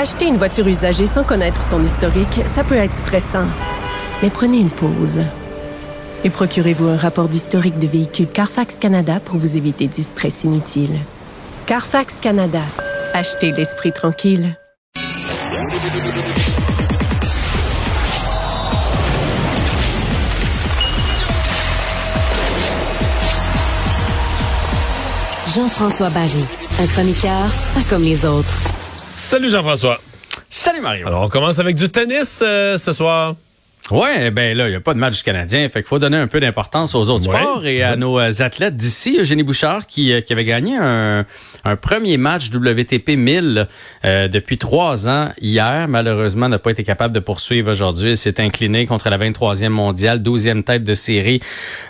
Acheter une voiture usagée sans connaître son historique, ça peut être stressant. Mais prenez une pause. Et procurez-vous un rapport d'historique de véhicule Carfax Canada pour vous éviter du stress inutile. Carfax Canada. Achetez l'esprit tranquille. Jean-François Barry, un chroniqueur pas comme les autres. Salut Jean-François. Salut Mario. Alors, on commence avec du tennis euh, ce soir. Ouais, ben là, il n'y a pas de match du Canadien, fait qu'il faut donner un peu d'importance aux autres Ouais. sports et à nos euh, athlètes d'ici. Eugénie Bouchard qui, euh, qui avait gagné un, un premier match WTP 1000 euh, depuis trois ans hier, malheureusement n'a pas été capable de poursuivre aujourd'hui. Elle s'est inclinée contre la 23e mondiale, 12e tête de série,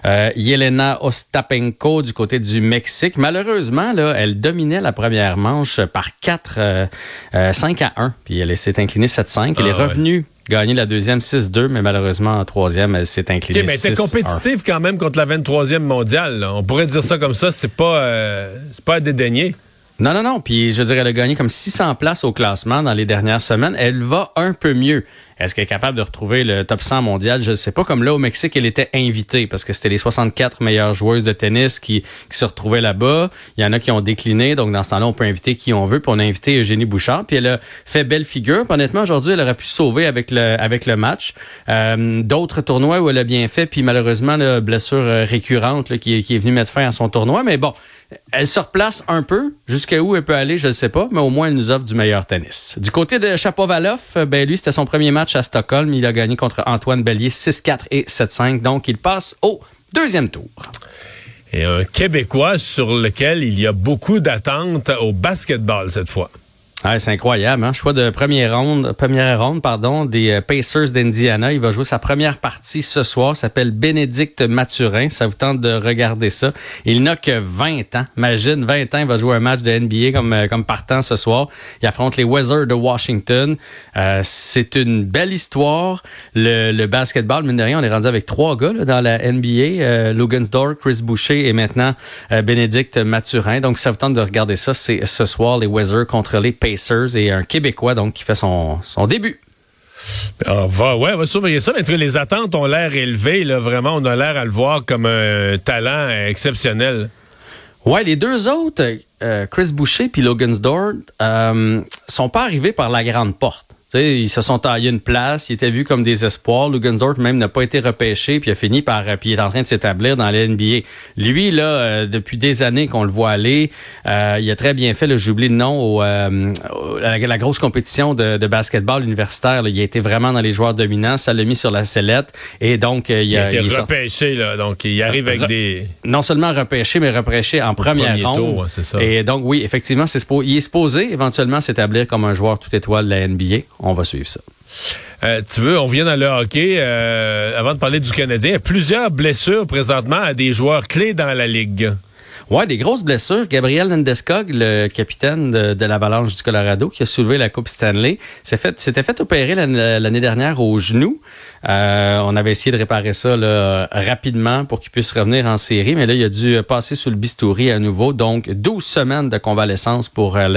euh, Yelena Ostapenko du côté du Mexique. Malheureusement, là, elle dominait la première manche par 4, euh, euh, 5 à 1, puis elle s'est inclinée 7-5. Elle Ah, est ouais. revenue gagner la deuxième 6-2, mais malheureusement en troisième, elle s'est inclinée OK, mais t'es 6-1. compétitif quand même contre la 23e mondiale. là. On pourrait dire ça comme ça, c'est pas, euh, c'est pas à dédaigner. Non, non, non. Puis je dire, elle a gagné comme 600 places au classement dans les dernières semaines. Elle va un peu mieux. Est-ce qu'elle est capable de retrouver le top 100 mondial? Je ne sais pas. Comme là, au Mexique, elle était invitée parce que c'était les 64 meilleures joueuses de tennis qui, qui se retrouvaient là-bas. Il y en a qui ont décliné. Donc, dans ce temps-là, on peut inviter qui on veut. Puis on a invité Eugénie Bouchard. Puis elle a fait belle figure. Puis honnêtement, aujourd'hui, elle aurait pu sauver avec le, avec le match. Euh, D'autres tournois où elle a bien fait. Puis malheureusement, la blessure euh, récurrente là, qui, qui est venue mettre fin à son tournoi. Mais bon, elle se replace un peu. Jusqu'à où elle peut aller, je ne sais pas, mais au moins elle nous offre du meilleur tennis. Du côté de Chapovalov, euh, ben lui, c'était son premier match à Stockholm. Il a gagné contre Antoine Bellier 6-4 et 7-5. Donc, il passe au deuxième tour. Et un Québécois sur lequel il y a beaucoup d'attentes au basketball cette fois. Ah, c'est incroyable, hein? Choix de première ronde, première ronde, pardon, des euh, Pacers d'Indiana. Il va jouer sa première partie ce soir. S'appelle Bénédicte Mathurin. Ça vous tente de regarder ça. Il n'a que 20 ans. Imagine, 20 ans, il va jouer un match de NBA comme, euh, comme partant ce soir. Il affronte les Wizards de Washington. Euh, c'est une belle histoire. Le, le basketball, mine de rien, on est rendu avec trois gars là, dans la NBA. Euh, Lugansdor, Chris Boucher et maintenant euh, Bénédicte Mathurin. Donc, ça vous tente de regarder ça. C'est ce soir, les Wizards contre les Pacers et un Québécois donc qui fait son, son début. On va, ouais, on va surveiller ça. Mais les attentes ont l'air élevées. Là, vraiment, on a l'air à le voir comme un talent exceptionnel. Ouais, les deux autres, euh, Chris Boucher puis Logansdor, euh, sont pas arrivés par la grande porte. Tu sais, ils se sont taillés une place, ils étaient vus comme des espoirs. Lugansdorf même n'a pas été repêché, puis a fini par, euh, puis il est en train de s'établir dans la NBA. Lui là, euh, depuis des années qu'on le voit aller, euh, il a très bien fait. J'oublie le nom au, euh, au- à la, grosse compétition de, de basketball universitaire. là. il a été vraiment dans les joueurs dominants, ça l'a mis sur la sellette, et donc euh, il, Il a été il repêché, là. Donc, il arrive avec des. non seulement repêché, mais repêché en première ronde. Et donc, oui, effectivement, c'est il est supposé éventuellement s'établir comme un joueur tout étoile de la NBA. On va suivre ça. Euh, tu veux, on vient dans le hockey. euh, avant de parler du Canadien, il y a plusieurs blessures présentement à des joueurs clés dans la ligue. Ouais, des grosses blessures. Gabriel Landeskog, le capitaine de, de l'Avalanche du Colorado, qui a soulevé la Coupe Stanley, s'est fait, s'était fait opérer l'année dernière au genou. Euh, on avait essayé de réparer ça là, rapidement pour qu'il puisse revenir en série, mais là, il a dû passer sous le bistouri à nouveau. Donc, 12 semaines de convalescence pour euh.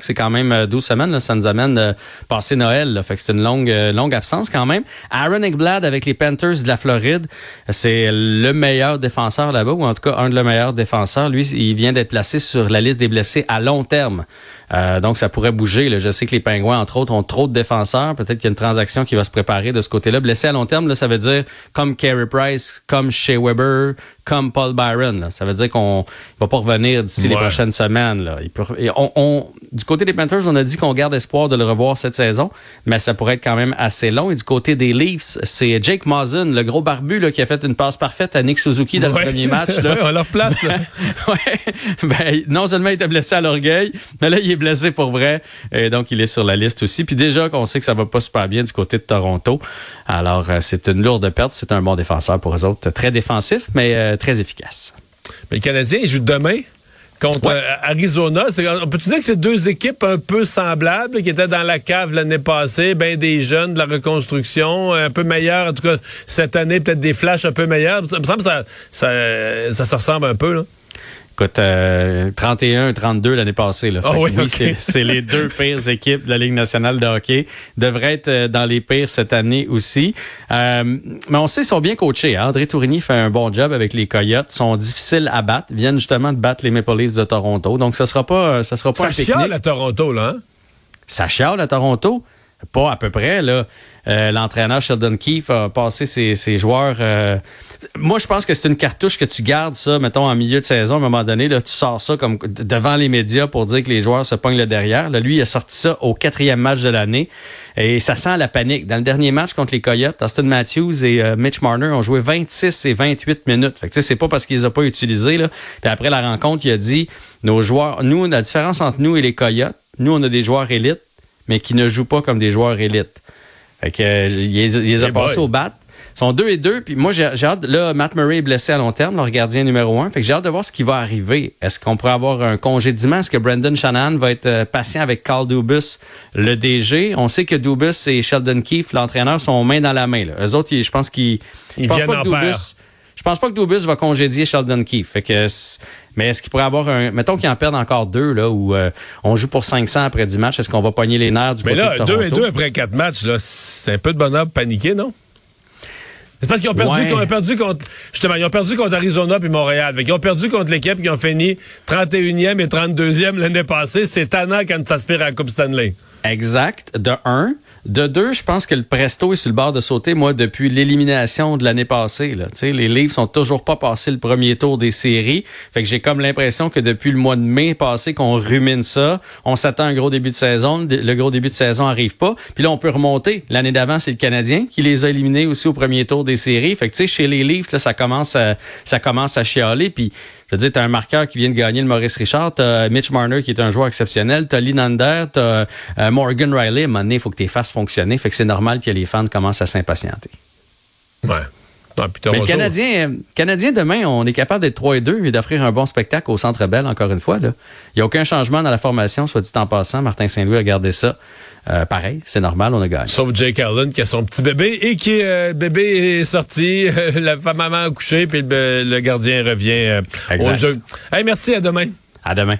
C'est quand même euh, 12 semaines. Là, ça nous amène euh, passer Noël. Là, c'est une longue, euh, longue absence quand même. Aaron Ekblad avec les Panthers de la Floride, c'est le meilleur défenseur là-bas, ou en tout cas un de les meilleurs défenseurs. Lui, il vient d'être placé sur la liste des blessés à long terme. Euh, donc, ça pourrait bouger. là. Je sais que les Pingouins, entre autres, ont trop de défenseurs. Peut-être qu'il y a une transaction qui va se préparer de ce côté-là. Blessé à long terme, là, ça veut dire comme Carey Price, comme Shea Weber, comme Paul Byron. Ça veut dire qu'on va pas revenir d'ici les prochaines semaines. Là. on, du côté des Panthers, on a dit qu'on garde espoir de le revoir cette saison, mais ça pourrait être quand même assez long. Et du côté des Leafs, c'est Jake Mazen, le gros barbu là, qui a fait une passe parfaite à Nick Suzuki dans le premier match. Là. on leur place. Là. ben, non seulement il était blessé à l'orgueil, mais là, il est blessé pour vrai. Et donc, il est sur la liste aussi. Puis déjà qu'on sait que ça va pas super bien du côté de Toronto. Alors, euh, c'est une lourde perte. C'est un bon défenseur pour eux autres. Très défensif, mais euh, très efficace. Mais le Canadien, il joue demain contre euh, Arizona. On peut-tu dire que c'est deux équipes un peu semblables qui étaient dans la cave l'année passée, ben des jeunes de la reconstruction, un peu meilleurs, en tout cas cette année, peut-être des flashs un peu meilleurs. Ça me semble que ça, ça, ça se ressemble un peu, là. Écoute, 31, 32 l'année passée. Là. Ah oui, c'est les deux pires équipes de la Ligue nationale de hockey. Devraient être euh, dans les pires cette année aussi. Euh, mais on sait qu'ils sont bien coachés. Hein. André Tourigny fait un bon job avec les Coyotes. Ils sont difficiles à battre. Ils viennent justement de battre les Maple Leafs de Toronto. Donc, ça sera pas, ça sera pas ça chiale à Toronto, là. Hein? Ça chiale à Toronto. Pas à peu près, là. Euh, l'entraîneur Sheldon Keefe a passé ses, ses joueurs. Euh, moi, je pense que c'est une cartouche que tu gardes ça, mettons, en milieu de saison. À un moment donné, là, tu sors ça comme devant les médias pour dire que les joueurs se pognent le derrière. Là, lui, il a sorti ça au quatrième match de l'année. Et ça sent la panique. Dans le dernier match contre les Coyotes, Austin Matthews et euh, Mitch Marner ont joué 26 et 28 minutes. Fait que c'est pas parce qu'ils les ont pas utilisés. Là. Puis après la rencontre, il a dit nos joueurs, nous, la différence entre nous et les Coyotes, nous, on a des joueurs élites, mais qui ne jouent pas comme des joueurs élites. Fait que, euh, il, les, a passés au bat. Ils sont deux et deux. Puis moi, j'ai hâte. Là, Matt Murray est blessé à long terme, leur gardien numéro un. Fait que j'ai hâte de voir ce qui va arriver. Est-ce qu'on pourrait avoir un congédiement? Est-ce que Brandon Shannon va être euh, patient avec Carl Dubus, le DG? On sait que Dubus et Sheldon Keefe, l'entraîneur, sont main dans la main. Là. Eux autres, je pense qu'ils. Ils viennent en Dubus, je pense pas que Dubus va congédier Sheldon Keefe. Fait que, mais est-ce qu'il pourrait avoir un. Mettons qu'il en perde encore deux, là, où euh, on joue pour 500 après 10 matchs. Est-ce qu'on va pogner les nerfs du mais côté là, de deux et deux après quatre matchs, là, c'est un peu de bonheur paniqué, non? C'est parce qu'ils ont perdu, ont perdu contre, justement, ils ont perdu contre Arizona puis Montréal. ils ont perdu contre l'équipe qui ont fini 31e et 32e l'année passée. C'est tannant quand tu aspires à la Coupe Stanley. Exact. De un. De deux, je pense que le Presto est sur le bord de sauter, moi, depuis l'élimination de l'année passée. Là. les livres sont toujours pas passés le premier tour des séries. Fait que j'ai comme l'impression que depuis le mois de mai passé qu'on rumine ça, on s'attend à un gros début de saison. Le gros début de saison arrive pas. Puis là, on peut remonter. L'année d'avant, c'est le Canadien qui les a éliminés aussi au premier tour des séries. Fait que tu sais, chez les livres, ça commence à, ça commence à chialer. Je veux dire, tu un marqueur qui vient de gagner le Maurice Richard, tu Mitch Marner qui est un joueur exceptionnel, tu as Linander, tu euh, Morgan Riley. À un moment donné, il faut que tes fasses fonctionner. Fait que c'est normal que les fans commencent à s'impatienter. Ouais. Mais le Canadien, Canadien, demain, on est capable d'être 3 et 2 et d'offrir un bon spectacle au Centre Bell, encore une fois. Il n'y a aucun changement dans la formation, soit dit en passant. Martin Saint-Louis a gardé ça. Euh, pareil, c'est normal, on a gagné. Sauf Jake Allen qui a son petit bébé et qui euh, bébé est sorti, la maman a couché, puis le, gardien revient euh, au jeu. Hey, merci, à demain. À demain.